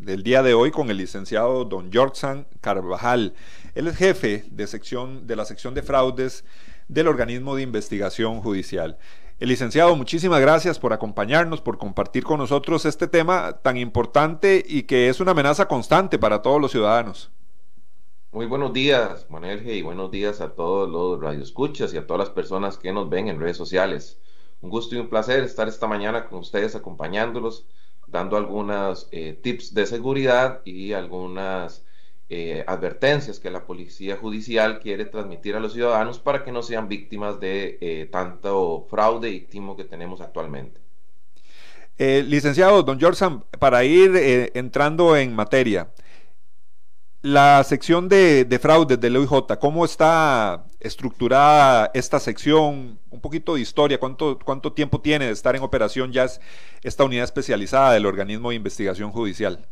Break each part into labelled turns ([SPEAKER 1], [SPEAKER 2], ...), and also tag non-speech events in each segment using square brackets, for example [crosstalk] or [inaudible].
[SPEAKER 1] del día de hoy con el licenciado don George Carvajal. Él es jefe de, sección, de la sección de fraudes del organismo de investigación judicial. El licenciado, muchísimas gracias por acompañarnos, por compartir con nosotros este tema tan importante y que es una amenaza constante para todos los ciudadanos.
[SPEAKER 2] Muy buenos días, G, y buenos días a todos los radioescuchas y a todas las personas que nos ven en redes sociales. Un gusto y un placer estar esta mañana con ustedes acompañándolos dando algunos eh, tips de seguridad y algunas eh, advertencias que la policía judicial quiere transmitir a los ciudadanos para que no sean víctimas de eh, tanto fraude y timo que tenemos actualmente.
[SPEAKER 1] licenciado, don George, para ir entrando en materia, la sección de, de fraudes del OIJ, ¿cómo está estructurada esta sección? Un poquito de historia, ¿cuánto, cuánto tiempo tiene de estar en operación ya esta unidad especializada del organismo de investigación judicial?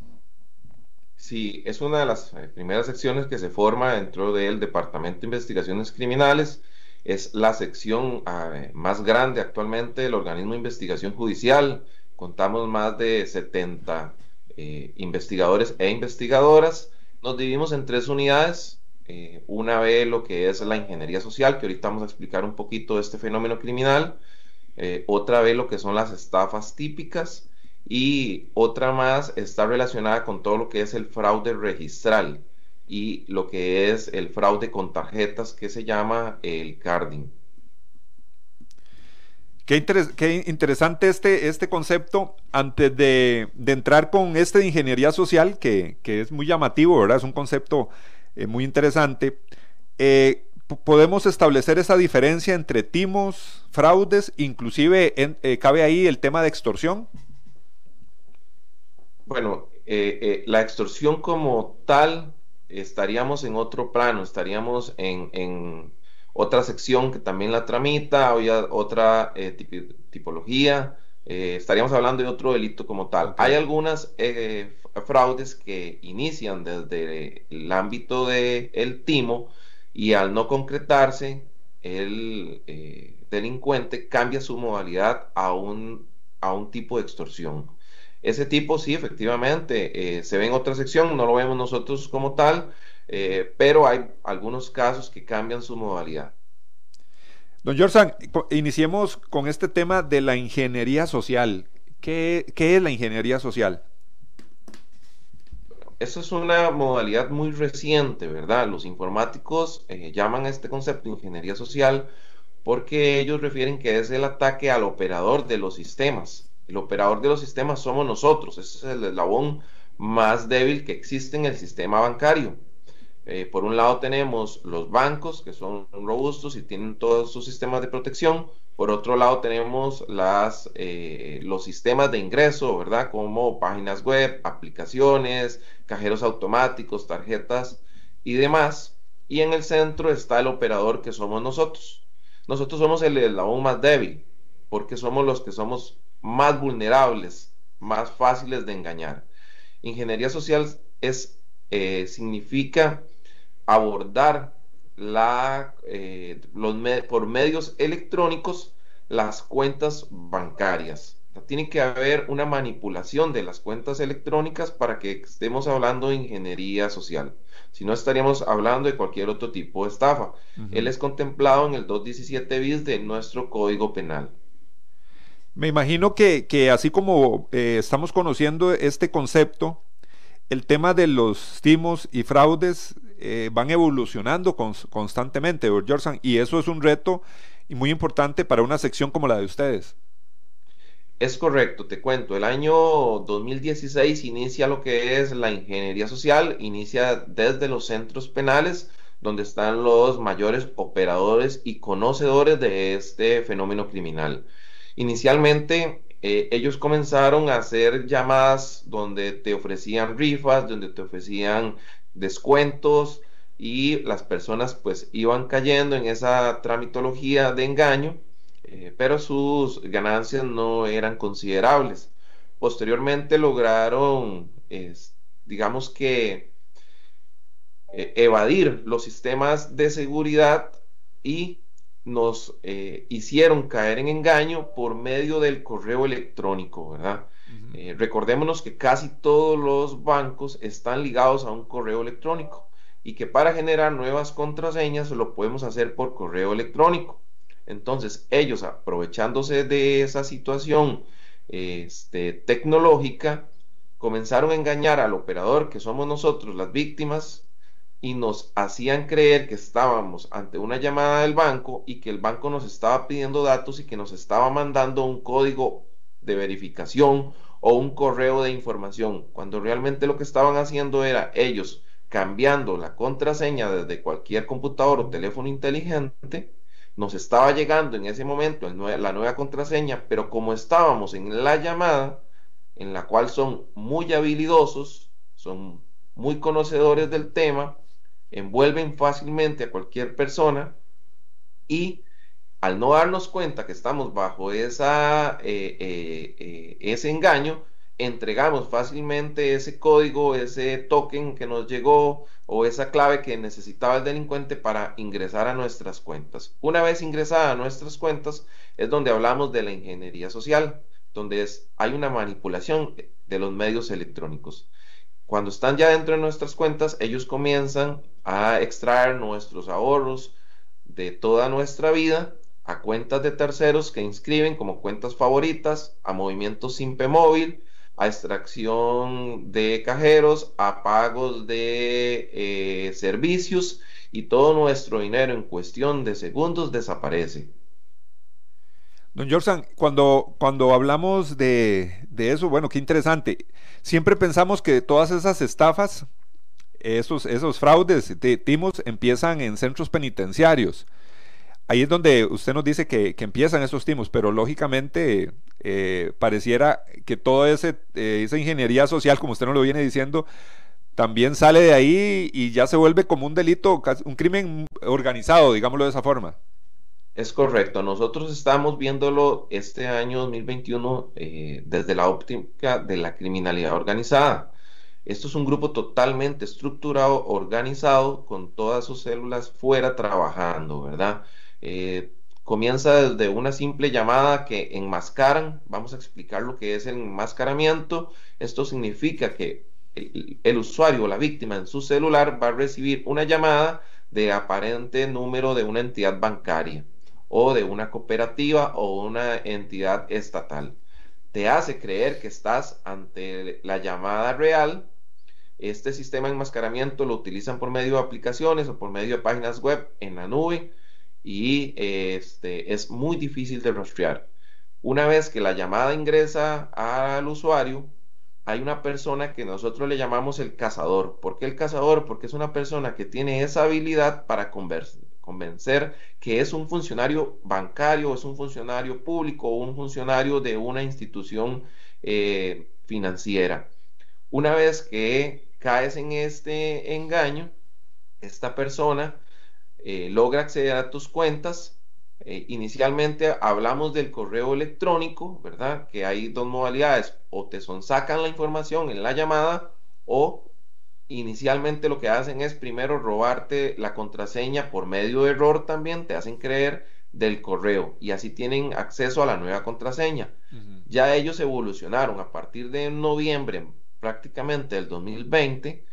[SPEAKER 2] Sí, es una de las eh, primeras secciones que se forma dentro del Departamento de Investigaciones Criminales. Es la sección ah, más grande actualmente del organismo de investigación judicial. Contamos más de 70 eh, investigadores e investigadoras nos dividimos en tres unidades. Eh, una ve lo que es la ingeniería social, que ahorita vamos a explicar un poquito este fenómeno criminal. Eh, otra ve lo que son las estafas típicas. Y otra más está relacionada con todo lo que es el fraude registral y lo que es el fraude con tarjetas que se llama el carding.
[SPEAKER 1] Qué, interesante este, este concepto. Antes de, entrar con este de ingeniería social, que, es muy llamativo, ¿verdad? Es un concepto eh, muy interesante. Eh, podemos establecer esa diferencia entre timos, fraudes, inclusive eh, cabe ahí el tema de extorsión.
[SPEAKER 2] Bueno, la extorsión como tal estaríamos en otro plano, estaríamos en otra sección que también la tramita, otra eh, tipología, eh, estaríamos hablando de otro delito como tal. Hay algunas eh, fraudes que inician desde el ámbito del timo y al no concretarse, el delincuente cambia su modalidad a un, a un tipo de extorsión. Ese tipo sí, efectivamente, se ve en otra sección, no lo vemos nosotros como tal, eh, pero hay algunos casos que cambian su modalidad.
[SPEAKER 1] Don Jorsan, iniciemos con este tema de la ingeniería social. ¿Qué, es la ingeniería social?
[SPEAKER 2] Eso es una modalidad muy reciente, ¿verdad? Los informáticos eh, llaman a este concepto ingeniería social porque ellos refieren que es el ataque al operador de los sistemas. El operador de los sistemas somos nosotros, ese es el eslabón más débil que existe en el sistema bancario. Eh, por un lado tenemos los bancos, que son robustos y tienen todos sus sistemas de protección. Por otro lado tenemos las, eh, los sistemas de ingreso, ¿verdad? Como páginas web, aplicaciones, cajeros automáticos, tarjetas y demás. Y en el centro está el operador que somos nosotros. Nosotros somos el eslabón más débil, porque somos los que somos más vulnerables, más fáciles de engañar. Ingeniería social es, eh, significa abordar la, eh, los por medios electrónicos las cuentas bancarias. tiene que haber una manipulación de las cuentas electrónicas para que estemos hablando de ingeniería social. Si no, estaríamos hablando de cualquier otro tipo de estafa. Él es contemplado en el 217 bis de nuestro Código Penal.
[SPEAKER 1] Me imagino que, así como eh, estamos conociendo este concepto, el tema de los timos y fraudes eh, van evolucionando constantemente, George, y eso es un reto y muy importante para una sección como la de ustedes.
[SPEAKER 2] Es correcto, te cuento. El año 2016 inicia lo que es la ingeniería social, inicia desde los centros penales, donde están los mayores operadores y conocedores de este fenómeno criminal. Inicialmente, eh, ellos comenzaron a hacer llamadas donde te ofrecían rifas, donde te ofrecían descuentos y las personas pues iban cayendo en esa tramitología de engaño, eh, pero sus ganancias no eran considerables. Posteriormente lograron, digamos que, eh, evadir los sistemas de seguridad y nos eh, hicieron caer en engaño por medio del correo electrónico, ¿verdad? Eh, recordémonos que casi todos los bancos están ligados a un correo electrónico y que para generar nuevas contraseñas lo podemos hacer por correo electrónico. Entonces, ellos aprovechándose de esa situación este, tecnológica, comenzaron a engañar al operador, que somos nosotros las víctimas, y nos hacían creer que estábamos ante una llamada del banco y que el banco nos estaba pidiendo datos y que nos estaba mandando un código de verificación o un correo de información, cuando realmente lo que estaban haciendo era ellos cambiando la contraseña desde cualquier computador o teléfono inteligente, nos estaba llegando en ese momento la nueva contraseña, pero como estábamos en la llamada, en la cual son muy habilidosos, son muy conocedores del tema, envuelven fácilmente a cualquier persona y al no darnos cuenta que estamos bajo esa, eh, eh, eh, ese engaño, entregamos fácilmente ese código, ese token que nos llegó o esa clave que necesitaba el delincuente para ingresar a nuestras cuentas. Una vez ingresada a nuestras cuentas es donde hablamos de la ingeniería social, donde hay una manipulación de los medios electrónicos. Cuando están ya dentro de nuestras cuentas, ellos comienzan a extraer nuestros ahorros de toda nuestra vida a cuentas de terceros que inscriben como cuentas favoritas, a movimientos SIMPE móvil, a extracción de cajeros, a pagos de eh, servicios y todo nuestro dinero en cuestión de segundos desaparece.
[SPEAKER 1] Don Jorsan, cuando, cuando hablamos de, eso, bueno, qué interesante. Siempre pensamos que todas esas estafas, esos, esos fraudes, de timos, empiezan en centros penitenciarios. Ahí es donde usted nos dice que, empiezan esos timos, pero lógicamente eh, pareciera que toda eh, esa ingeniería social, como usted nos lo viene diciendo, también sale de ahí y ya se vuelve como un delito, un crimen organizado, digámoslo de esa forma.
[SPEAKER 2] Es correcto, nosotros estamos viéndolo este año 2021 eh, desde la óptica de la criminalidad organizada. Esto es un grupo totalmente estructurado, organizado, con todas sus células fuera trabajando, ¿verdad? Eh, comienza desde una simple llamada que enmascaran. Vamos a explicar lo que es el enmascaramiento. Esto significa que el, el usuario o la víctima en su celular va a recibir una llamada de aparente número de una entidad bancaria o de una cooperativa o una entidad estatal. Te hace creer que estás ante la llamada real. Este sistema de enmascaramiento lo utilizan por medio de aplicaciones o por medio de páginas web en la nube y este, es muy difícil de rastrear. Una vez que la llamada ingresa al usuario, hay una persona que nosotros le llamamos el cazador. ¿Por qué el cazador? Porque es una persona que tiene esa habilidad para convencer que es un funcionario bancario, es un funcionario público o un funcionario de una institución eh, financiera. Una vez que caes en este engaño, esta persona eh, logra acceder a tus cuentas. Eh, inicialmente hablamos del correo electrónico, ¿verdad? Que hay dos modalidades, o te son sacan la información en la llamada o inicialmente lo que hacen es primero robarte la contraseña por medio de error también, te hacen creer del correo y así tienen acceso a la nueva contraseña. Ya ellos evolucionaron a partir de noviembre prácticamente del 2020,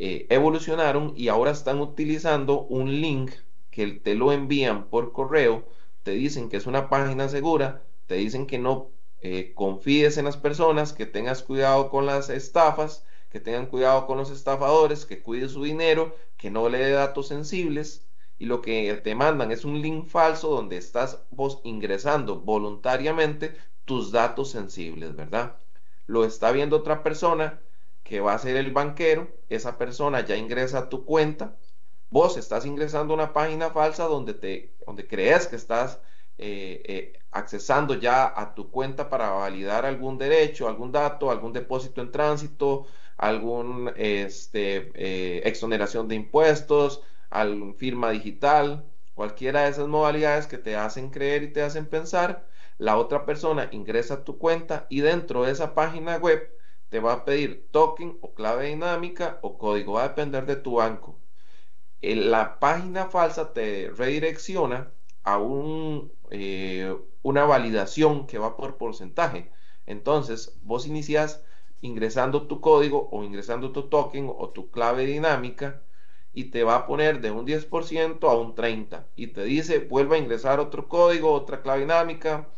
[SPEAKER 2] eh, evolucionaron y ahora están utilizando un link que te lo envían por correo, te dicen que es una página segura, te dicen que no eh, confíes en las personas, que tengas cuidado con las estafas, que tengan cuidado con los estafadores, que cuide su dinero, que no le dé datos sensibles y lo que te mandan es un link falso donde estás vos ingresando voluntariamente tus datos sensibles, ¿verdad? Lo está viendo otra persona que va a ser el banquero, esa persona ya ingresa a tu cuenta, vos estás ingresando a una página falsa donde, te, donde crees que estás eh, eh, accesando ya a tu cuenta para validar algún derecho, algún dato, algún depósito en tránsito, algún este, eh, exoneración de impuestos, alguna firma digital, cualquiera de esas modalidades que te hacen creer y te hacen pensar, la otra persona ingresa a tu cuenta y dentro de esa página web te va a pedir token o clave dinámica o código, va a depender de tu banco. la página falsa te redirecciona a un, eh, una validación que va por porcentaje. Entonces, vos inicias ingresando tu código o ingresando tu token o tu clave dinámica y te va a poner de un 10% a un 30% y te dice vuelve a ingresar otro código, otra clave dinámica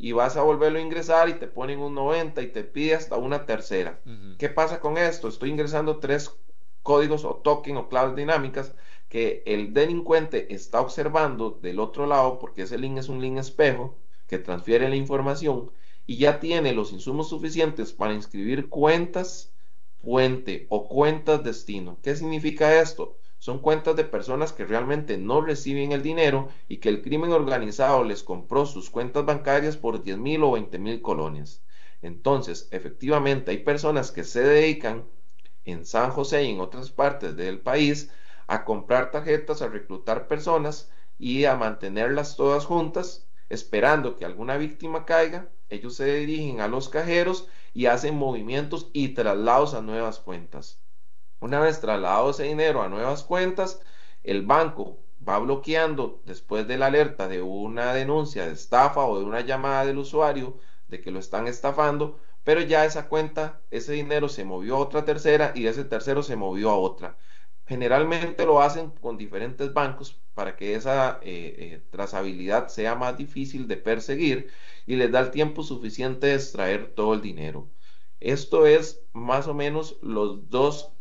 [SPEAKER 2] y vas a volverlo a ingresar y te ponen un 90 y te pide hasta una tercera. ¿Qué pasa con esto? Estoy ingresando tres códigos o token o claves dinámicas que el delincuente está observando del otro lado porque ese link es un link espejo que transfiere la información y ya tiene los insumos suficientes para inscribir cuentas fuente o cuentas destino. ¿Qué significa esto? Son cuentas de personas que realmente no reciben el dinero y que el crimen organizado les compró sus cuentas bancarias por 10 mil o 20 mil colones. Entonces, efectivamente, hay personas que se dedican en San José y en otras partes del país a comprar tarjetas, a reclutar personas y a mantenerlas todas juntas, esperando que alguna víctima caiga ellos se dirigen a los cajeros y hacen movimientos y traslados a nuevas cuentas. Una vez trasladado ese dinero a nuevas cuentas, el banco va bloqueando después de la alerta de una denuncia de estafa o de una llamada del usuario de que lo están estafando, pero ya esa cuenta, ese dinero se movió a otra tercera y ese tercero se movió a otra. Generalmente lo hacen con diferentes bancos para que esa eh, eh, trazabilidad sea más difícil de perseguir y les da el tiempo suficiente de extraer todo el dinero. Esto es más o menos los dos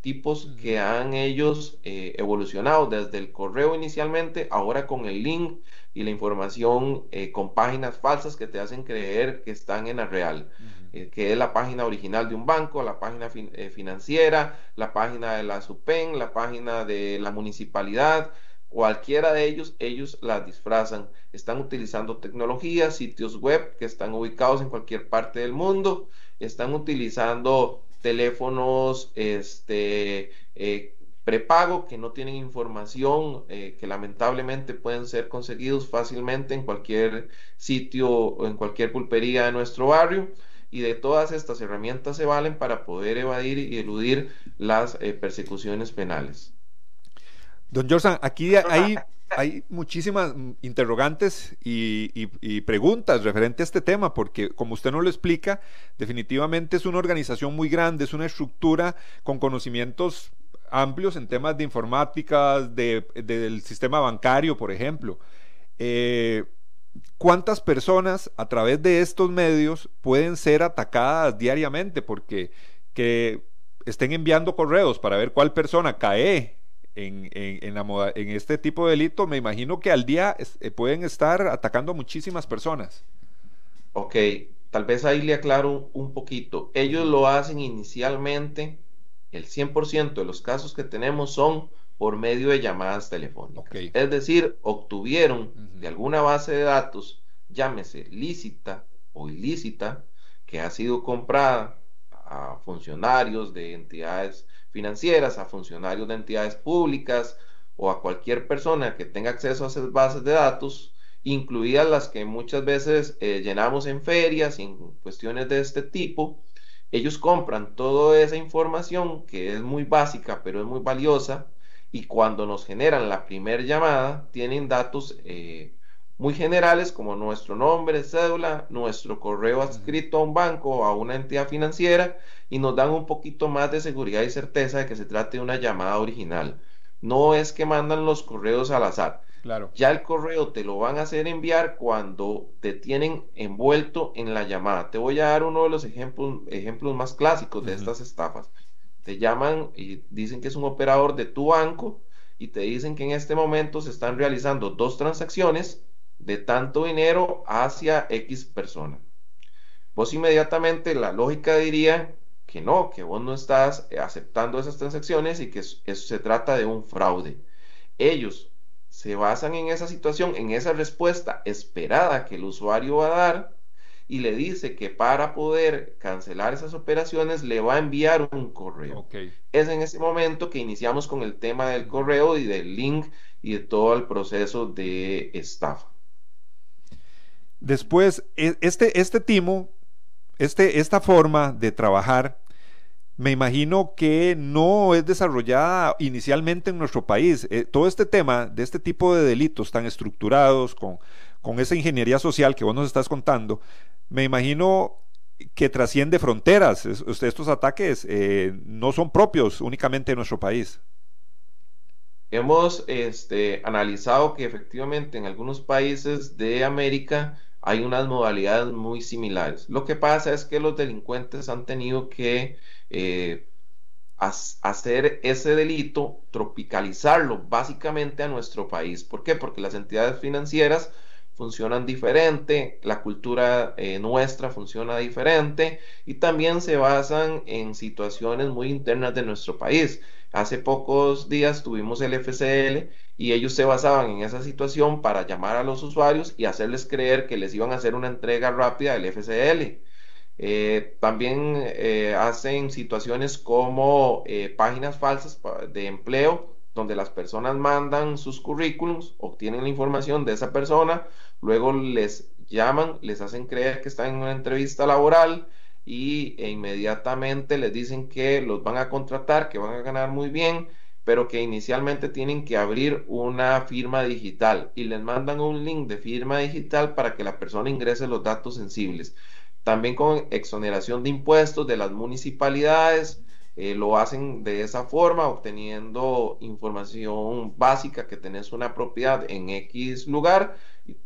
[SPEAKER 2] tipos que han ellos eh, evolucionado desde el correo inicialmente, ahora con el link y la información con páginas falsas que te hacen creer que están en la real. Eh, que es la página original de un banco, la página eh, financiera, la página de la SUPEN, la página de la municipalidad, cualquiera de ellos, ellos las disfrazan. Están utilizando tecnologías, sitios web que están ubicados en cualquier parte del mundo, están utilizando teléfonos este, eh, prepago que no tienen información, que lamentablemente pueden ser conseguidos fácilmente en cualquier sitio o en cualquier pulpería de nuestro barrio y de todas estas herramientas se valen para poder evadir y eludir las eh, persecuciones penales.
[SPEAKER 1] Don Jorsan, aquí [laughs] hay, hay muchísimas interrogantes y, preguntas referente a este tema, porque como usted no lo explica, definitivamente es una organización muy grande, es una estructura con conocimientos amplios en temas de informática, del sistema bancario, por ejemplo. Eh, cuántas personas a través de estos medios pueden ser atacadas diariamente porque que estén enviando correos para ver cuál persona cae en, en, este tipo de delito, me imagino que al día eh, pueden estar atacando a muchísimas personas.
[SPEAKER 2] Ok, tal vez ahí le aclaro un poquito. Ellos lo hacen inicialmente, el 100% de los casos que tenemos son por medio de llamadas telefónicas. Es decir, obtuvieron de alguna base de datos, llámese lícita o ilícita, que ha sido comprada a funcionarios de entidades financieras, a funcionarios de entidades públicas o a cualquier persona que tenga acceso a esas bases de datos, incluidas las que muchas veces eh, llenamos en ferias y en cuestiones de este tipo, ellos compran toda esa información que es muy básica pero es muy valiosa y cuando nos generan la primera llamada tienen datos eh, muy generales como nuestro nombre, cédula, nuestro correo adscrito a un banco o a una entidad financiera y nos dan un poquito más de seguridad y certeza de que se trate de una llamada original. No es que mandan los correos al azar. Claro. Ya el correo te lo van a hacer enviar cuando te tienen envuelto en la llamada. Te voy a dar uno de los ejemplos, ejemplos más clásicos de estas estafas te llaman y dicen que es un operador de tu banco y te dicen que en este momento se están realizando dos transacciones de tanto dinero hacia X persona. Vos inmediatamente la lógica diría que no, que vos no estás aceptando esas transacciones y que eso se trata de un fraude. Ellos se basan en esa situación, en esa respuesta esperada que el usuario va a dar y le dice que para poder cancelar esas operaciones le va a enviar un correo. Es en ese momento que iniciamos con el tema del correo y del link y de todo el proceso de estafa.
[SPEAKER 1] Después, e, este, este timo, este, esta forma de trabajar, me imagino que no es desarrollada inicialmente en nuestro país. Eh, todo este tema de este tipo de delitos tan estructurados, con, con esa ingeniería social que vos nos estás contando, me imagino que trasciende fronteras. estos ataques eh, no son propios únicamente de nuestro país.
[SPEAKER 2] Hemos este, analizado que efectivamente en algunos países de América hay unas modalidades muy similares. Lo que pasa es que los delincuentes han tenido que eh, hacer ese delito, tropicalizarlo básicamente a nuestro país. ¿Por qué? Porque las entidades financieras funcionan diferente, la cultura eh, nuestra funciona diferente y también se basan en situaciones muy internas de nuestro país. Hace pocos días tuvimos el FCL y ellos se basaban en esa situación para llamar a los usuarios y hacerles creer que les iban a hacer una entrega rápida del FCL. Eh, también eh, hacen situaciones como eh, páginas falsas de empleo donde las personas mandan sus currículums, obtienen la información de esa persona, luego les llaman, les hacen creer que están en una entrevista laboral y e inmediatamente les dicen que los van a contratar, que van a ganar muy bien, pero que inicialmente tienen que abrir una firma digital y les mandan un link de firma digital para que la persona ingrese los datos sensibles. También con exoneración de impuestos de las municipalidades, eh, lo hacen de esa forma, obteniendo información básica que tenés una propiedad en X lugar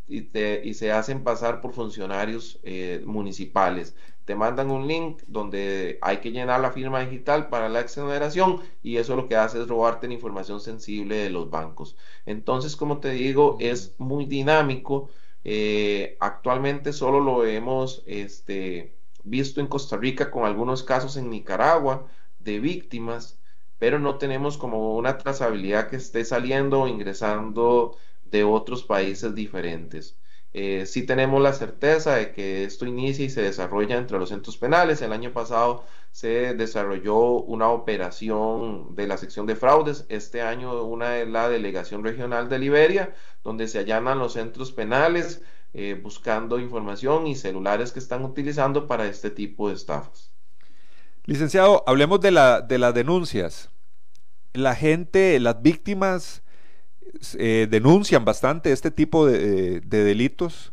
[SPEAKER 2] y, se hacen pasar por funcionarios eh, municipales. Te mandan un link donde hay que llenar la firma digital para la exoneración y eso lo que hace es robarte la información sensible de los bancos. Entonces, como te digo, es muy dinámico. Eh, actualmente solo lo hemos este, visto en Costa Rica con algunos casos en Nicaragua de víctimas, pero no tenemos como una trazabilidad que esté saliendo o ingresando de otros países diferentes. Eh, sí tenemos la certeza de que esto inicia y se desarrolla entre los centros penales. El año pasado se desarrolló una operación de la sección de fraudes. Este año una de la delegación regional de Liberia, donde se allanan los centros penales eh, buscando información y celulares que están utilizando para este tipo de estafas.
[SPEAKER 1] Licenciado, hablemos de, la, de las denuncias. La gente, las víctimas eh, denuncian bastante este tipo de, delitos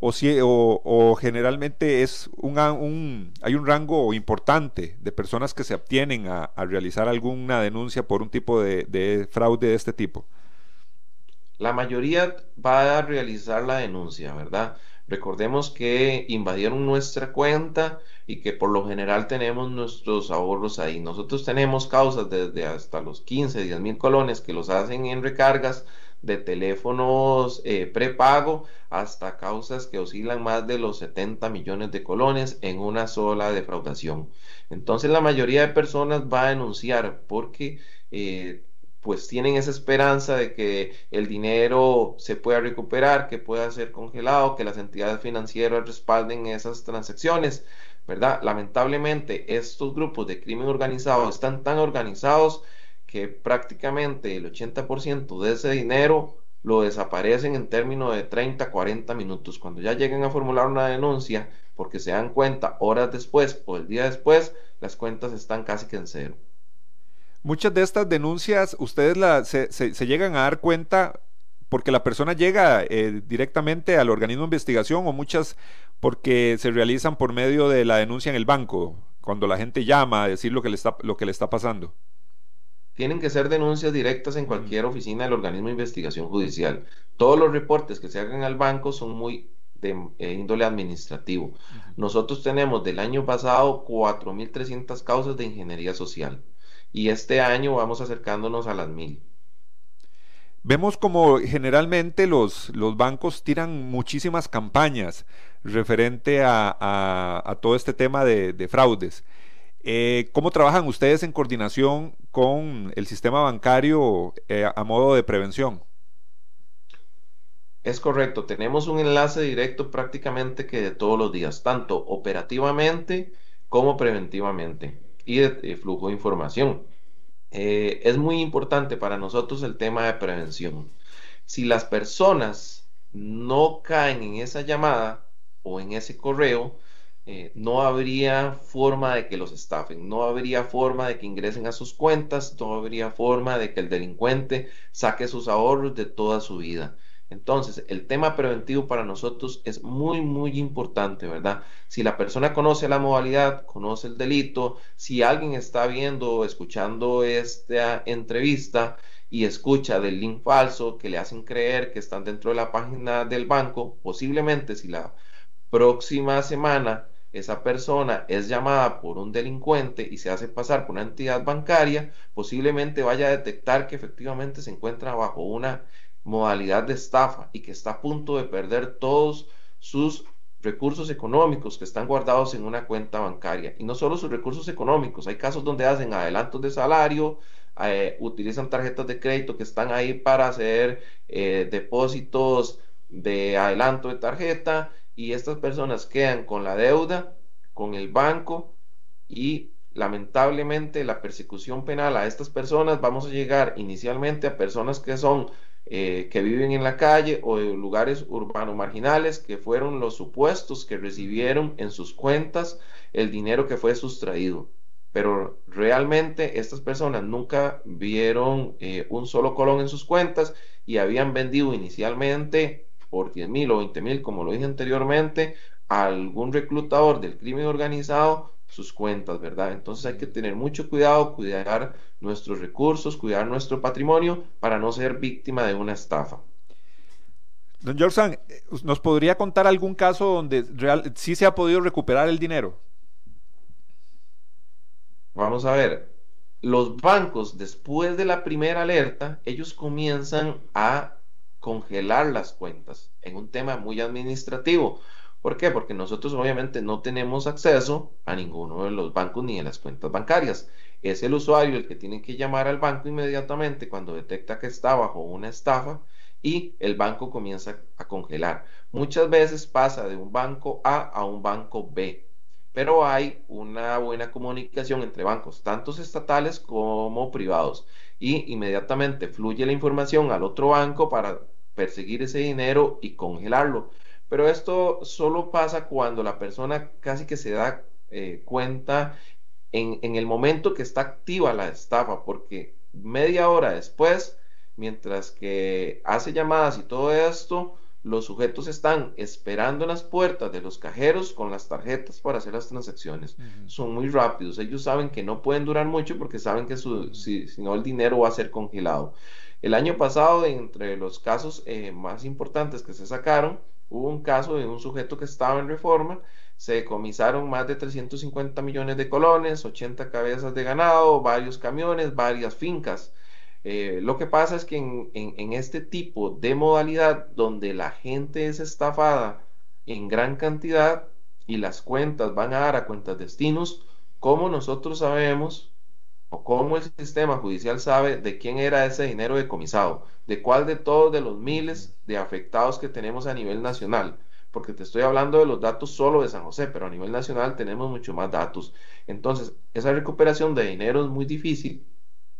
[SPEAKER 1] o, si, o, generalmente es un, hay un rango importante de personas que se obtienen a, realizar alguna denuncia por un tipo de fraude de este tipo.
[SPEAKER 2] La mayoría va a realizar la denuncia, ¿verdad? Recordemos que invadieron nuestra cuenta y que por lo general tenemos nuestros ahorros ahí. Nosotros tenemos causas desde hasta los 15, 10 mil colones que los hacen en recargas de teléfonos eh, prepago hasta causas que oscilan más de los 70 millones de colones en una sola defraudación. Entonces la mayoría de personas va a denunciar porque eh, pues tienen esa esperanza de que el dinero se pueda recuperar, que pueda ser congelado, que las entidades financieras respalden esas transacciones, ¿verdad? Lamentablemente estos grupos de crimen organizado están tan organizados que prácticamente el 80% de ese dinero lo desaparecen en términos de 30, 40 minutos. Cuando ya lleguen a formular una denuncia, porque se dan cuenta horas después o el día después, las cuentas están casi que en cero.
[SPEAKER 1] Muchas de estas denuncias, ustedes se, llegan a dar cuenta porque la persona llega eh, directamente al organismo de investigación o muchas porque se realizan por medio de la denuncia en el banco, cuando la gente llama a decir lo que le está, lo que le está pasando.
[SPEAKER 2] Tienen que ser denuncias directas en cualquier oficina del organismo de investigación judicial. Todos los reportes que se hagan al banco son muy de eh, índole administrativo. Nosotros tenemos del año pasado 4.300 causas de ingeniería social y este año vamos acercándonos a las mil.
[SPEAKER 1] Vemos como generalmente los, los bancos tiran muchísimas campañas referente a, todo este tema de, fraudes. Eh, ¿Cómo trabajan ustedes en coordinación con el sistema bancario eh, a modo de prevención?
[SPEAKER 2] Es correcto, tenemos un enlace directo prácticamente que de todos los días, tanto operativamente como preventivamente y de, flujo de información. Eh, es muy importante para nosotros el tema de prevención. Si las personas no caen en esa llamada o en ese correo, eh, no habría forma de que los estafen, no habría forma de que ingresen a sus cuentas, no habría forma de que el delincuente saque sus ahorros de toda su vida. Entonces, el tema preventivo para nosotros es muy, muy importante, ¿verdad? Si la persona conoce la modalidad, conoce el delito, si alguien está viendo o escuchando esta entrevista y escucha del link falso que le hacen creer que están dentro de la página del banco, posiblemente si la próxima semana esa persona es llamada por un delincuente y se hace pasar por una entidad bancaria, posiblemente vaya a detectar que efectivamente se encuentra bajo una modalidad de estafa y que está a punto de perder todos sus recursos económicos que están guardados en una cuenta bancaria. Y no solo sus recursos económicos, hay casos donde hacen adelantos de salario, eh, utilizan tarjetas de crédito que están ahí para hacer eh, depósitos de adelanto de tarjeta y estas personas quedan con la deuda, con el banco y lamentablemente la persecución penal a estas personas vamos a llegar inicialmente a personas que son eh, que viven en la calle o en lugares urbanos marginales que fueron los supuestos que recibieron en sus cuentas el dinero que fue sustraído. Pero realmente estas personas nunca vieron eh, un solo colón en sus cuentas y habían vendido inicialmente por 10 mil o 20 mil, como lo dije anteriormente, a algún reclutador del crimen organizado sus cuentas, ¿verdad? Entonces hay que tener mucho cuidado, cuidar nuestros recursos, cuidar nuestro patrimonio para no ser víctima de una estafa.
[SPEAKER 1] Don George, ¿nos podría contar algún caso donde real, sí se ha podido recuperar el dinero?
[SPEAKER 2] Vamos a ver, los bancos después de la primera alerta, ellos comienzan a congelar las cuentas en un tema muy administrativo. ¿Por qué? Porque nosotros obviamente no tenemos acceso a ninguno de los bancos ni a las cuentas bancarias. Es el usuario el que tiene que llamar al banco inmediatamente cuando detecta que está bajo una estafa y el banco comienza a congelar. Muchas veces pasa de un banco A a un banco B, pero hay una buena comunicación entre bancos, tanto estatales como privados, y inmediatamente fluye la información al otro banco para perseguir ese dinero y congelarlo. Pero esto solo pasa cuando la persona casi que se da eh, cuenta en, en, el momento que está activa la estafa, porque media hora después, mientras que hace llamadas y todo esto, los sujetos están esperando en las puertas de los cajeros con las tarjetas para hacer las transacciones. Son muy rápidos. Ellos saben que no pueden durar mucho porque saben que su, si, si, no el dinero va a ser congelado. El año pasado, entre los casos eh, más importantes que se sacaron, Hubo un caso de un sujeto que estaba en reforma, se decomisaron más de 350 millones de colones, 80 cabezas de ganado, varios camiones, varias fincas. Eh, lo que pasa es que en, este tipo de modalidad donde la gente es estafada en gran cantidad y las cuentas van a dar a cuentas destinos, como nosotros sabemos cómo el sistema judicial sabe de quién era ese dinero decomisado, de cuál de todos de los miles de afectados que tenemos a nivel nacional, porque te estoy hablando de los datos solo de San José, pero a nivel nacional tenemos mucho más datos. Entonces, esa recuperación de dinero es muy difícil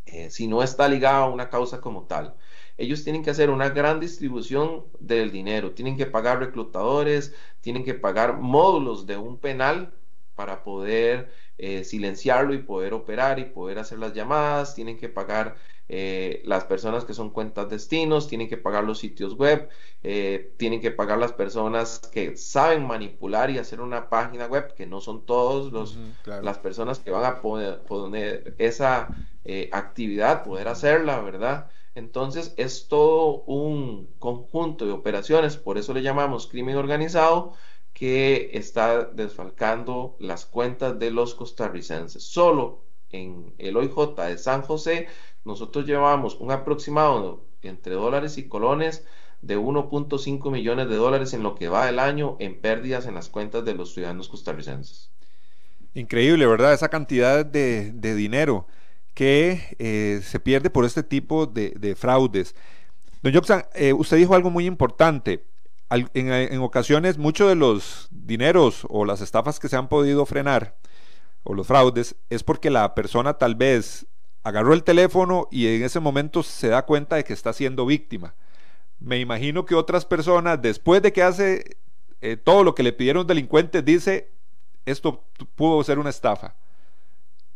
[SPEAKER 2] eh, si no está ligada a una causa como tal. Ellos tienen que hacer una gran distribución del dinero, tienen que pagar reclutadores, tienen que pagar módulos de un penal para poder eh, silenciarlo y poder operar y poder hacer las llamadas, tienen que pagar eh, las personas que son cuentas destinos, tienen que pagar los sitios web, eh, tienen que pagar las personas que saben manipular y hacer una página web, que no son todos los, las personas que van a poder, poner esa actividad, poder hacerla, ¿verdad? Entonces es todo un conjunto de operaciones, por eso le llamamos crimen organizado, que está desfalcando las cuentas de los costarricenses. Solo en el OIJ de San José, nosotros llevamos un aproximado entre dólares y colones de 1.5 millones de dólares en lo que va del año en pérdidas en las cuentas de los ciudadanos costarricenses.
[SPEAKER 1] Increíble, ¿verdad? Esa cantidad de, dinero que eh, se pierde por este tipo de, fraudes. Don eh, usted dijo algo muy importante. En, ocasiones, muchos de los dineros o las estafas que se han podido frenar, o los fraudes, es porque la persona tal vez agarró el teléfono y en ese momento se da cuenta de que está siendo víctima. Me imagino que otras personas, después de que hace eh, todo lo que le pidieron delincuentes, dice, esto pudo ser una estafa.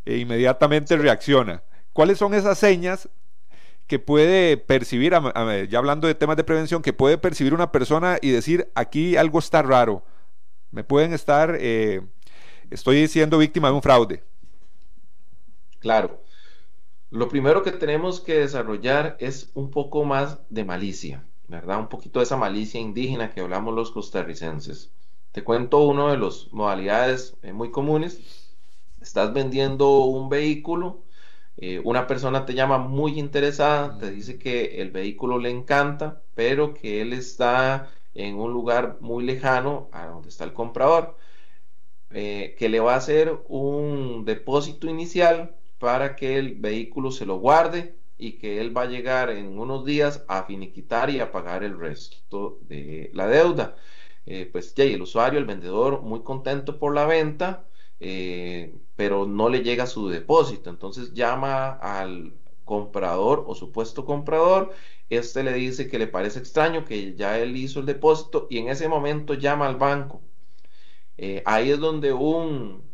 [SPEAKER 1] E inmediatamente reacciona. ¿Cuáles son esas señas que puede percibir, ya hablando de temas de prevención, que puede percibir una persona y decir, aquí algo está raro? Me pueden estar, eh, estoy siendo víctima de un fraude.
[SPEAKER 2] Claro. Lo primero que tenemos que desarrollar es un poco más de malicia, ¿verdad? Un poquito de esa malicia indígena que hablamos los costarricenses. Te cuento uno de las modalidades eh, muy comunes. Estás vendiendo un vehículo, eh, una persona te llama muy interesada, te dice que el vehículo le encanta, pero que él está en un lugar muy lejano a donde está el comprador, eh, que le va a hacer un depósito inicial para que el vehículo se lo guarde y que él va a llegar en unos días a finiquitar y a pagar el resto de la deuda. Eh, pues ya, el usuario, el vendedor, muy contento por la venta, eh, pero no le llega su depósito. Entonces llama al comprador o supuesto comprador, este le dice que le parece extraño que ya él hizo el depósito y en ese momento llama al banco. Eh, ahí es donde un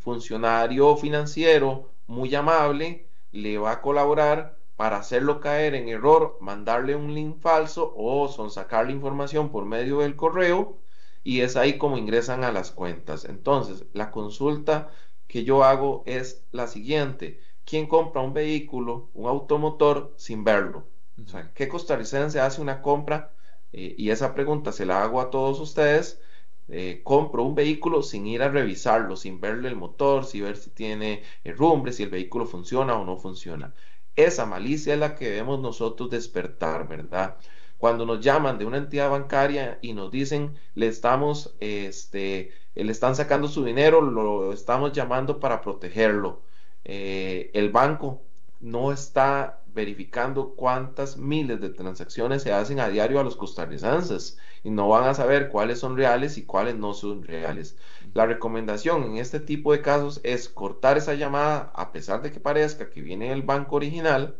[SPEAKER 2] funcionario financiero muy amable le va a colaborar para hacerlo caer en error, mandarle un link falso o son sacar la información por medio del correo y es ahí como ingresan a las cuentas. Entonces, la consulta que yo hago es la siguiente. ¿Quién compra un vehículo, un automotor, sin verlo? O sea, ¿qué costarricense hace una compra? Eh, y esa pregunta se la hago a todos ustedes. Eh, compro un vehículo sin ir a revisarlo, sin verle el motor, sin ver si tiene rumbre, si el vehículo funciona o no funciona. Esa malicia es la que debemos nosotros despertar, ¿verdad? Cuando nos llaman de una entidad bancaria y nos dicen, le estamos, este, le están sacando su dinero, lo estamos llamando para protegerlo. Eh, el banco no está verificando cuántas miles de transacciones se hacen a diario a los costarricenses y no van a saber cuáles son reales y cuáles no son reales. La recomendación en este tipo de casos es cortar esa llamada a pesar de que parezca que viene el banco original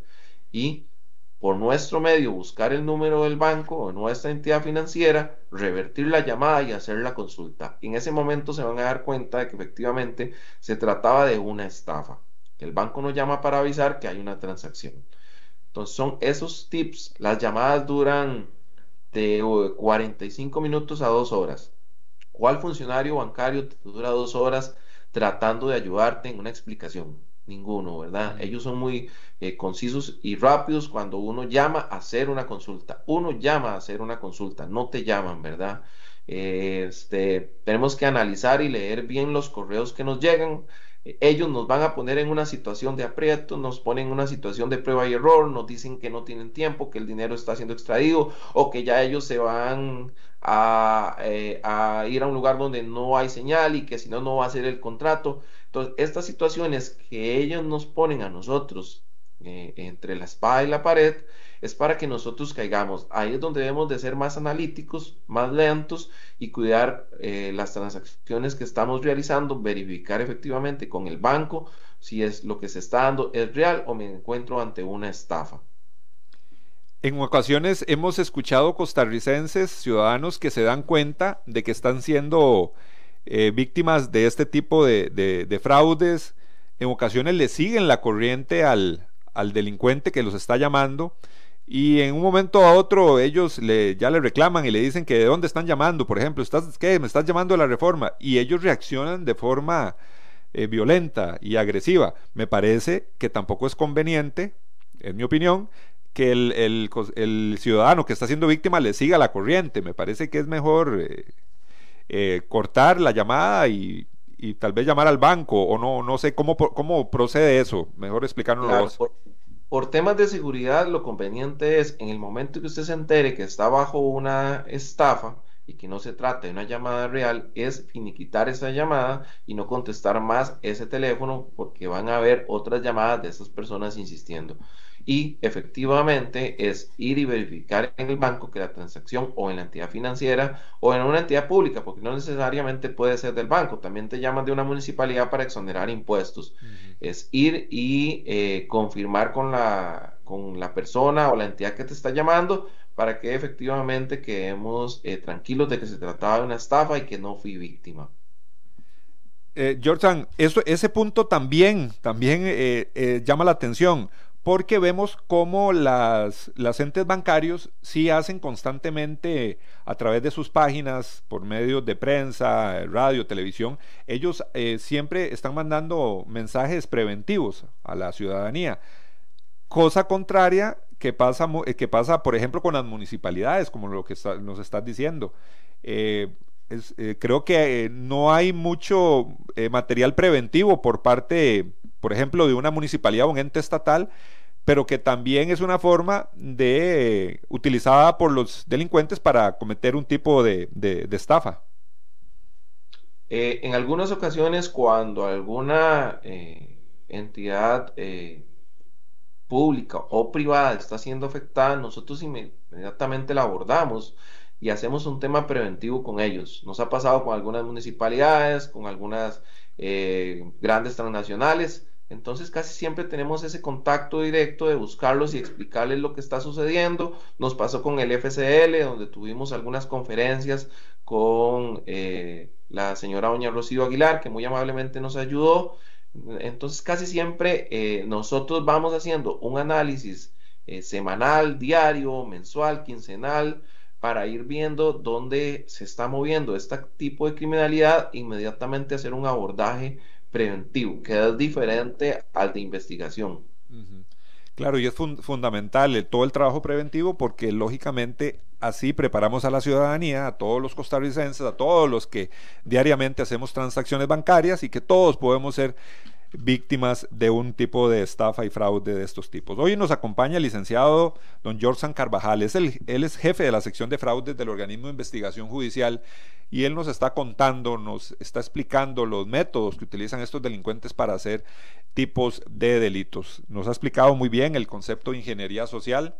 [SPEAKER 2] y por nuestro medio buscar el número del banco o nuestra entidad financiera, revertir la llamada y hacer la consulta. En ese momento se van a dar cuenta de que efectivamente se trataba de una estafa. El banco nos llama para avisar que hay una transacción. Entonces son esos tips. Las llamadas duran de 45 minutos a 2 horas. ¿Cuál funcionario bancario te dura dos horas tratando de ayudarte en una explicación? Ninguno, ¿verdad? Ellos son muy eh, concisos y rápidos cuando uno llama a hacer una consulta. Uno llama a hacer una consulta, no te llaman, ¿verdad? este, tenemos que analizar y leer bien los correos que nos llegan ellos nos van a poner en una situación de aprieto, nos ponen en una situación de prueba y error, nos dicen que no tienen tiempo, que el dinero está siendo extraído o que ya ellos se van a, eh, ir a un lugar donde no hay señal y que si no, no va a ser el contrato. Entonces, estas situaciones que ellos nos ponen a nosotros eh, entre la espada y la pared, es para que nosotros caigamos. Ahí es donde debemos de ser más analíticos, más lentos y cuidar eh, las transacciones que estamos realizando, verificar efectivamente con el banco si es lo que se está dando es real o me encuentro ante una estafa.
[SPEAKER 1] En ocasiones hemos escuchado costarricenses, ciudadanos que se dan cuenta de que están siendo eh, víctimas de este tipo de, fraudes. En ocasiones le siguen la corriente al, al delincuente que los está llamando y en un momento a otro ellos le, ya le reclaman y le dicen que de dónde están llamando, por ejemplo, ¿estás, ¿qué? ¿Me estás llamando a la reforma? Y ellos reaccionan de forma eh, violenta y agresiva. Me parece que tampoco es conveniente, en mi opinión, que el, el, ciudadano que está siendo víctima le siga la corriente. Me parece que es mejor eh, eh, cortar la llamada y, y, tal vez llamar al banco o no, no sé cómo, cómo procede eso. Mejor explicarnos
[SPEAKER 2] por temas de seguridad, lo conveniente es, en el momento que usted se entere que está bajo una estafa, y que no se trata de una llamada real es finiquitar esa llamada y no contestar más ese teléfono porque van a haber otras llamadas de esas personas insistiendo. Y efectivamente es ir y verificar en el banco que la transacción o en la entidad financiera o en una entidad pública, porque no necesariamente puede ser del banco, también te llaman de una municipalidad para exonerar impuestos. Es ir y eh, confirmar con la, con la persona o la entidad que te está llamando para que efectivamente quedemos eh, tranquilos de que se trataba de una estafa y que no fui víctima.
[SPEAKER 1] Eh, Jordan, eso, ese punto también, también eh, eh, llama la atención, porque vemos cómo las, entes bancarios sí hacen constantemente a través de sus páginas, por medios de prensa, radio, televisión, ellos siempre están mandando mensajes preventivos a la ciudadanía. Cosa contraria que pasa, eh, que pasa, por ejemplo, con las municipalidades, como lo que nos estás diciendo. Eh, eh, creo que no hay mucho material preventivo por parte, por ejemplo, de una municipalidad o un ente estatal, pero que también es una forma de utilizada por los delincuentes para cometer un tipo de, estafa.
[SPEAKER 2] en algunas ocasiones, cuando alguna entidad pública o privada está siendo afectada, nosotros inmediatamente la abordamos y hacemos un tema preventivo con ellos. Nos ha pasado con algunas municipalidades, con algunas eh, grandes transnacionales. Entonces casi siempre tenemos ese contacto directo de buscarlos y explicarles lo que está sucediendo. Nos pasó con el FCL, donde tuvimos algunas conferencias con eh, la señora doña Rocío Aguilar, que muy amablemente nos ayudó. Entonces casi siempre eh, nosotros vamos haciendo un análisis eh, semanal, diario, mensual, quincenal, para ir viendo dónde se está moviendo este tipo de criminalidad, inmediatamente hacer un abordaje preventivo, que es diferente al de investigación.
[SPEAKER 1] Claro, y es fundamental todo el trabajo preventivo porque lógicamente así preparamos a la ciudadanía, a todos los costarricenses, a todos los que diariamente hacemos transacciones bancarias y que todos podemos ser víctimas de un tipo de estafa y fraude de estos tipos. Hoy nos acompaña el licenciado don George Carvajal, es el, él es jefe de la sección de fraudes del organismo de investigación judicial y él nos está contando, nos está explicando los métodos que utilizan estos delincuentes para hacer tipos de delitos. Nos ha explicado muy bien el concepto de ingeniería social,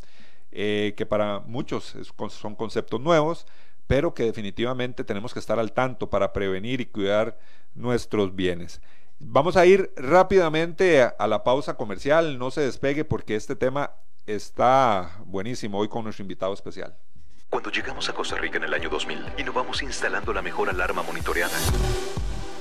[SPEAKER 1] eh, que para muchos son conceptos nuevos, pero que definitivamente tenemos que estar al tanto para prevenir y cuidar nuestros bienes. Vamos a ir rápidamente a, la pausa comercial, no se despegue porque este tema está buenísimo hoy con nuestro invitado especial.
[SPEAKER 3] Cuando llegamos a Costa Rica en el año 2000, innovamos instalando la mejor alarma monitoreada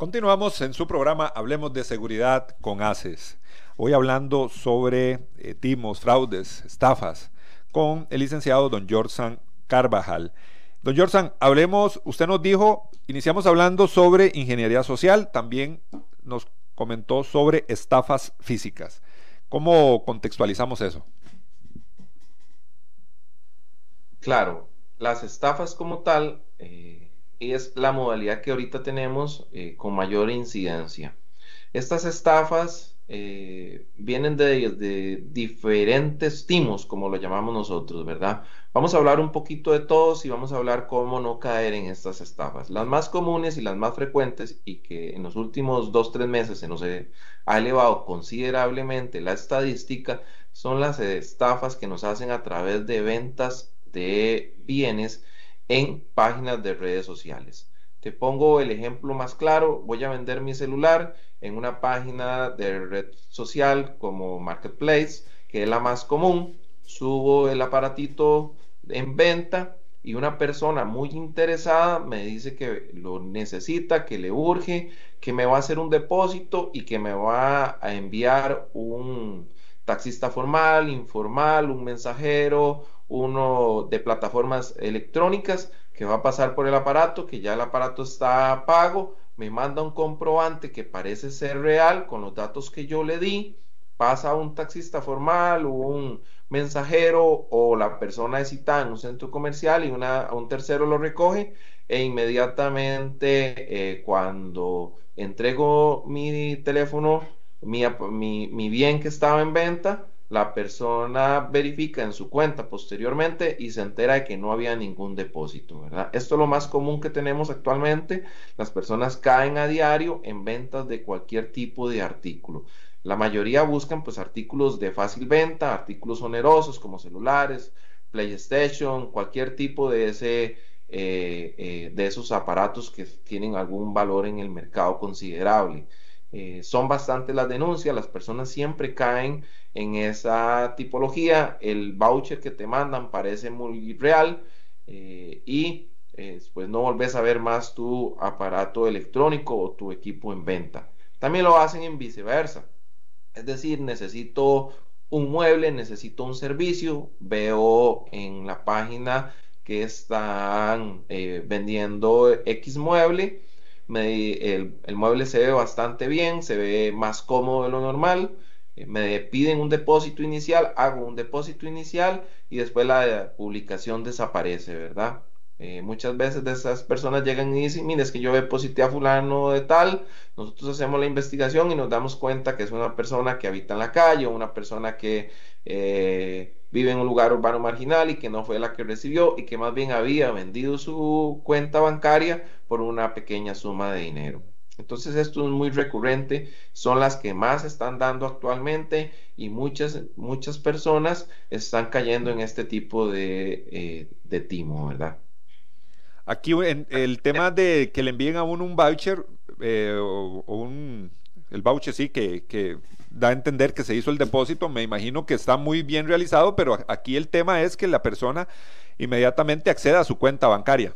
[SPEAKER 1] Continuamos en su programa Hablemos de Seguridad con ACES. Hoy hablando sobre eh, timos, fraudes, estafas, con el licenciado don George Carvajal. Don George hablemos, usted nos dijo, iniciamos hablando sobre ingeniería social, también nos comentó sobre estafas físicas. ¿Cómo contextualizamos eso?
[SPEAKER 2] Claro, las estafas como tal eh, es la modalidad que ahorita tenemos eh, con mayor incidencia. Estas estafas eh, vienen de, diferentes timos, como lo llamamos nosotros, ¿verdad? Vamos a hablar un poquito de todos y vamos a hablar cómo no caer en estas estafas. Las más comunes y las más frecuentes y que en los últimos dos, tres meses se nos ha elevado considerablemente la estadística son las estafas que nos hacen a través de ventas de bienes en páginas de redes sociales. Te pongo el ejemplo más claro, voy a vender mi celular en una página de red social como Marketplace, que es la más común, subo el aparatito en venta y una persona muy interesada me dice que lo necesita, que le urge, que me va a hacer un depósito y que me va a enviar un taxista formal, informal, un mensajero, uno de plataformas electrónicas que va a pasar por el aparato, que ya el aparato está pago me manda un comprobante que parece ser real con los datos que yo le di, pasa a un taxista formal o un mensajero o la persona citada en un centro comercial y una, un tercero lo recoge e inmediatamente eh, cuando entrego mi teléfono, mi, mi, mi bien que estaba en venta, la persona verifica en su cuenta posteriormente y se entera de que no había ningún depósito, ¿verdad? Esto es lo más común que tenemos actualmente. Las personas caen a diario en ventas de cualquier tipo de artículo. La mayoría buscan pues artículos de fácil venta, artículos onerosos como celulares, PlayStation, cualquier tipo de ese eh, eh, de esos aparatos que tienen algún valor en el mercado considerable. Eh, son bastante las denuncias, las personas siempre caen en esa tipología, el voucher que te mandan parece muy real eh, y pues no volvés a ver más tu aparato electrónico o tu equipo en venta. También lo hacen en viceversa, es decir, necesito un mueble, necesito un servicio, veo en la página que están eh, vendiendo X mueble, el, el, mueble se ve bastante bien, se ve más cómodo de lo normal, eh, me piden un depósito inicial, hago un depósito inicial y después la publicación desaparece, ¿verdad? Eh, muchas veces de esas personas llegan y dicen, mire, es que yo deposité a fulano de tal, nosotros hacemos la investigación y nos damos cuenta que es una persona que habita en la calle o una persona que eh, vive en un lugar urbano marginal y que no fue la que recibió y que más bien había vendido su cuenta bancaria por una pequeña suma de dinero. Entonces esto es muy recurrente, son las que más están dando actualmente y muchas, muchas personas están cayendo en este tipo de, eh, timo, ¿verdad?
[SPEAKER 1] Aquí el tema de que le envíen a uno un voucher eh, o, un, el voucher sí, que, que da a entender que se hizo el depósito, me imagino que está muy bien realizado, pero aquí el tema es que la persona inmediatamente acceda a su cuenta bancaria.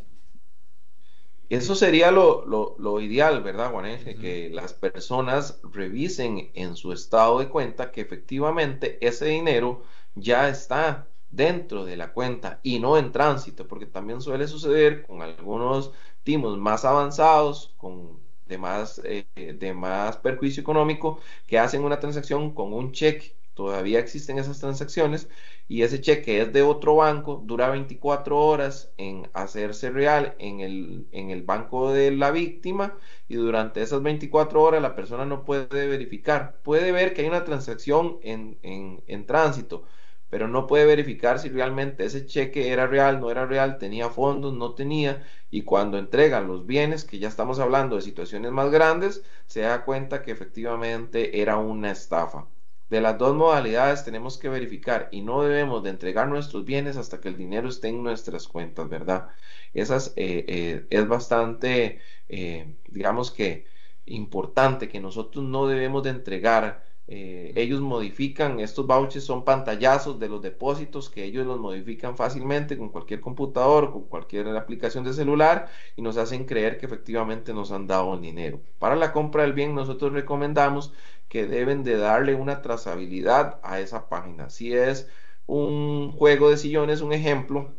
[SPEAKER 2] Eso sería lo, lo, ideal, ¿verdad, Juan? Que las personas revisen en su estado de cuenta que efectivamente ese dinero ya está dentro de la cuenta y no en tránsito, porque también suele suceder con algunos timos más avanzados, con de más, eh, de más perjuicio económico, que hacen una transacción con un cheque. Todavía existen esas transacciones y ese cheque es de otro banco, dura 24 horas en hacerse real en el, en el banco de la víctima y durante esas 24 horas la persona no puede verificar. Puede ver que hay una transacción en, en, en tránsito, pero no puede verificar si realmente ese cheque era real, no era real, tenía fondos, no tenía, y cuando entregan los bienes, que ya estamos hablando de situaciones más grandes, se da cuenta que efectivamente era una estafa. De las dos modalidades tenemos que verificar y no debemos de entregar nuestros bienes hasta que el dinero esté en nuestras cuentas, ¿verdad? Esas eh, eh, es bastante, eh, digamos que importante que nosotros no debemos de entregar eh, ellos modifican, estos vouchers son pantallazos de los depósitos que ellos los modifican fácilmente con cualquier computador, con cualquier aplicación de celular y nos hacen creer que efectivamente nos han dado el dinero. Para la compra del bien nosotros recomendamos que deben de darle una trazabilidad a esa página. Si es un juego de sillones, un ejemplo,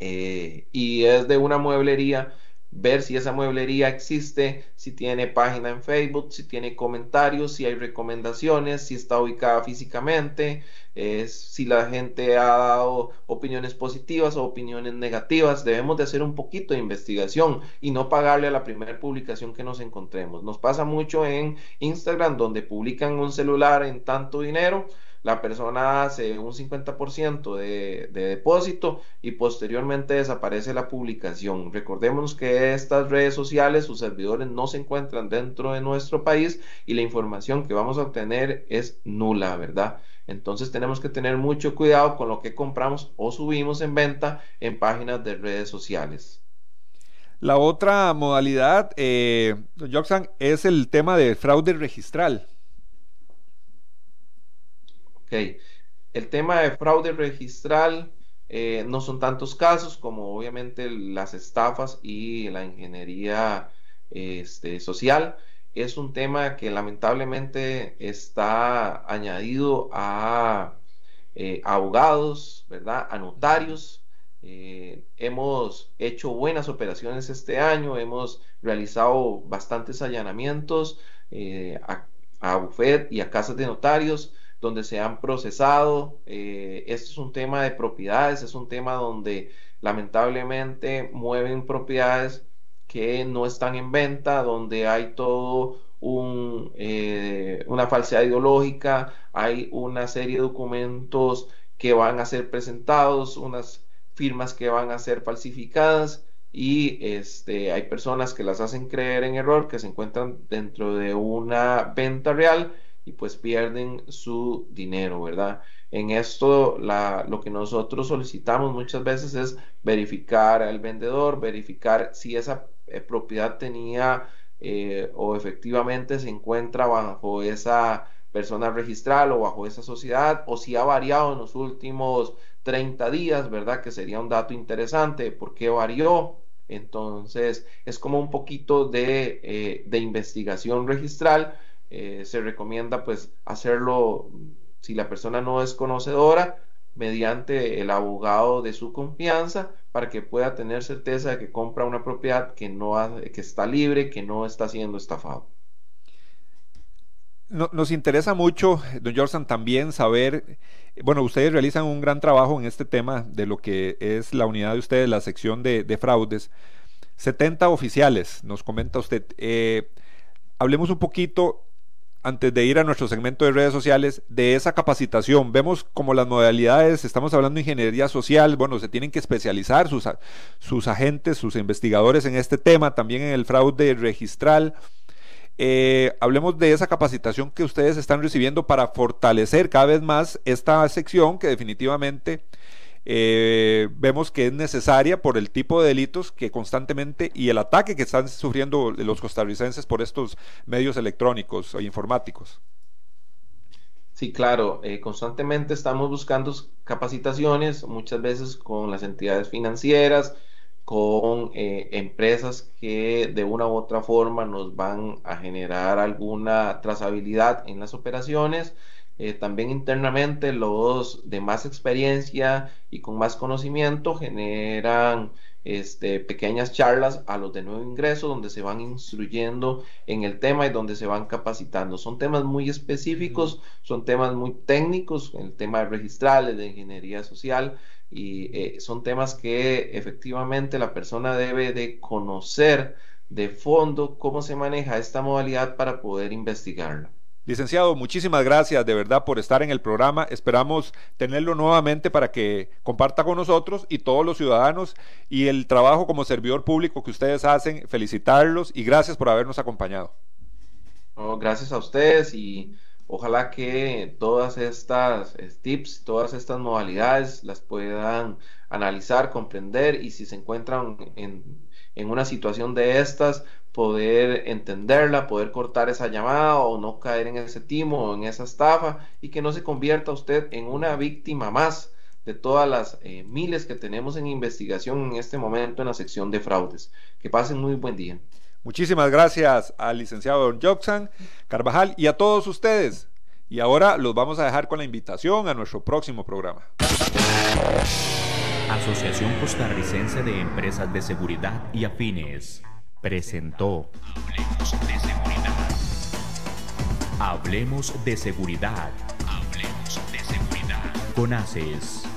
[SPEAKER 2] eh, y es de una mueblería, ver si esa mueblería existe, si tiene página en Facebook, si tiene comentarios, si hay recomendaciones, si está ubicada físicamente, si la gente ha dado opiniones positivas o opiniones negativas. Debemos de hacer un poquito de investigación y no pagarle a la primera publicación que nos encontremos. Nos pasa mucho en Instagram donde publican un celular en tanto dinero la persona hace un 50% de, de, depósito y posteriormente desaparece la publicación. Recordemos que estas redes sociales, sus servidores no se encuentran dentro de nuestro país y la información que vamos a obtener es nula, ¿verdad? Entonces tenemos que tener mucho cuidado con lo que compramos o subimos en venta en páginas de redes sociales.
[SPEAKER 1] La otra modalidad, eh, es el tema de fraude registral.
[SPEAKER 2] Ok, el tema de fraude registral eh, no son tantos casos como obviamente las estafas y la ingeniería este, social. Es un tema que lamentablemente está añadido a, eh, abogados, ¿verdad? A notarios Eh, hemos hecho buenas operaciones este año, hemos realizado bastantes allanamientos a, a bufet y a casas de notarios donde se han procesado. Eh, esto es un tema de propiedades, es un tema donde lamentablemente mueven propiedades que no están en venta, donde hay todo un, una falsedad ideológica, hay una serie de documentos que van a ser presentados, unas firmas que van a ser falsificadas y este, hay personas que las hacen creer en error, que se encuentran dentro de una venta real y pues pierden su dinero, ¿verdad? En esto lo que nosotros solicitamos muchas veces es verificar al vendedor, verificar si esa eh, propiedad tenía eh, o efectivamente se encuentra bajo esa persona registral o bajo esa sociedad o si ha variado en los últimos 30 días, ¿verdad? Que sería un dato interesante, ¿por qué varió? Entonces, es como un poquito de, eh, investigación registral. Eh, se recomienda pues hacerlo si la persona no es conocedora mediante el abogado de su confianza para que pueda tener certeza de que compra una propiedad que, no que está libre, que no está siendo estafado
[SPEAKER 1] nos interesa mucho, don Jorsan, también saber, bueno, ustedes realizan un gran trabajo en este tema de lo que es la unidad de ustedes, la sección de, fraudes. 70 oficiales, nos comenta usted. Eh, hablemos un poquito, antes de ir a nuestro segmento de redes sociales, de esa capacitación. Vemos como las modalidades, estamos hablando de ingeniería social, bueno, se tienen que especializar sus, sus agentes, sus investigadores en este tema, también en el fraude registral. Eh, hablemos de esa capacitación que ustedes están recibiendo para fortalecer cada vez más esta sección que definitivamente eh, vemos que es necesaria por el tipo de delitos que constantemente y el ataque que están sufriendo los costarricenses por estos medios electrónicos e informáticos.
[SPEAKER 2] Sí, claro, eh, constantemente estamos buscando capacitaciones, muchas veces con las entidades financieras, con eh, empresas que de una u otra forma nos van a generar alguna trazabilidad en las operaciones. Eh, también internamente los de más experiencia y con más conocimiento generan este, pequeñas charlas a los de nuevo ingreso donde se van instruyendo en el tema y donde se van capacitando. Son temas muy específicos, son temas muy técnicos, el tema de registrales, de ingeniería social, y eh, son temas que efectivamente la persona debe de conocer de fondo cómo se maneja esta modalidad para poder investigarla.
[SPEAKER 1] Licenciado, muchísimas gracias de verdad por estar en el programa. Esperamos tenerlo nuevamente para que comparta con nosotros y todos los ciudadanos y el trabajo como servidor público que ustedes hacen. Felicitarlos y gracias por habernos acompañado.
[SPEAKER 2] gracias a ustedes y Ojalá que todas estas eh, tips, todas estas modalidades las puedan analizar, comprender y si se encuentran en, una situación de estas, poder entenderla, poder cortar esa llamada o no caer en ese timo o en esa estafa y que no se convierta usted en una víctima más de todas las eh, miles que tenemos en investigación en este momento en la sección de fraudes. Que pasen muy buen día.
[SPEAKER 1] Muchísimas gracias al licenciado Don Joxan Carvajal y a todos ustedes. Y ahora los vamos a dejar con la invitación a nuestro próximo programa.
[SPEAKER 4] Asociación Costarricense de Empresas de Seguridad y Afines presentó Hablemos de Seguridad. Hablemos de Seguridad. Hablemos de Seguridad. Con ACES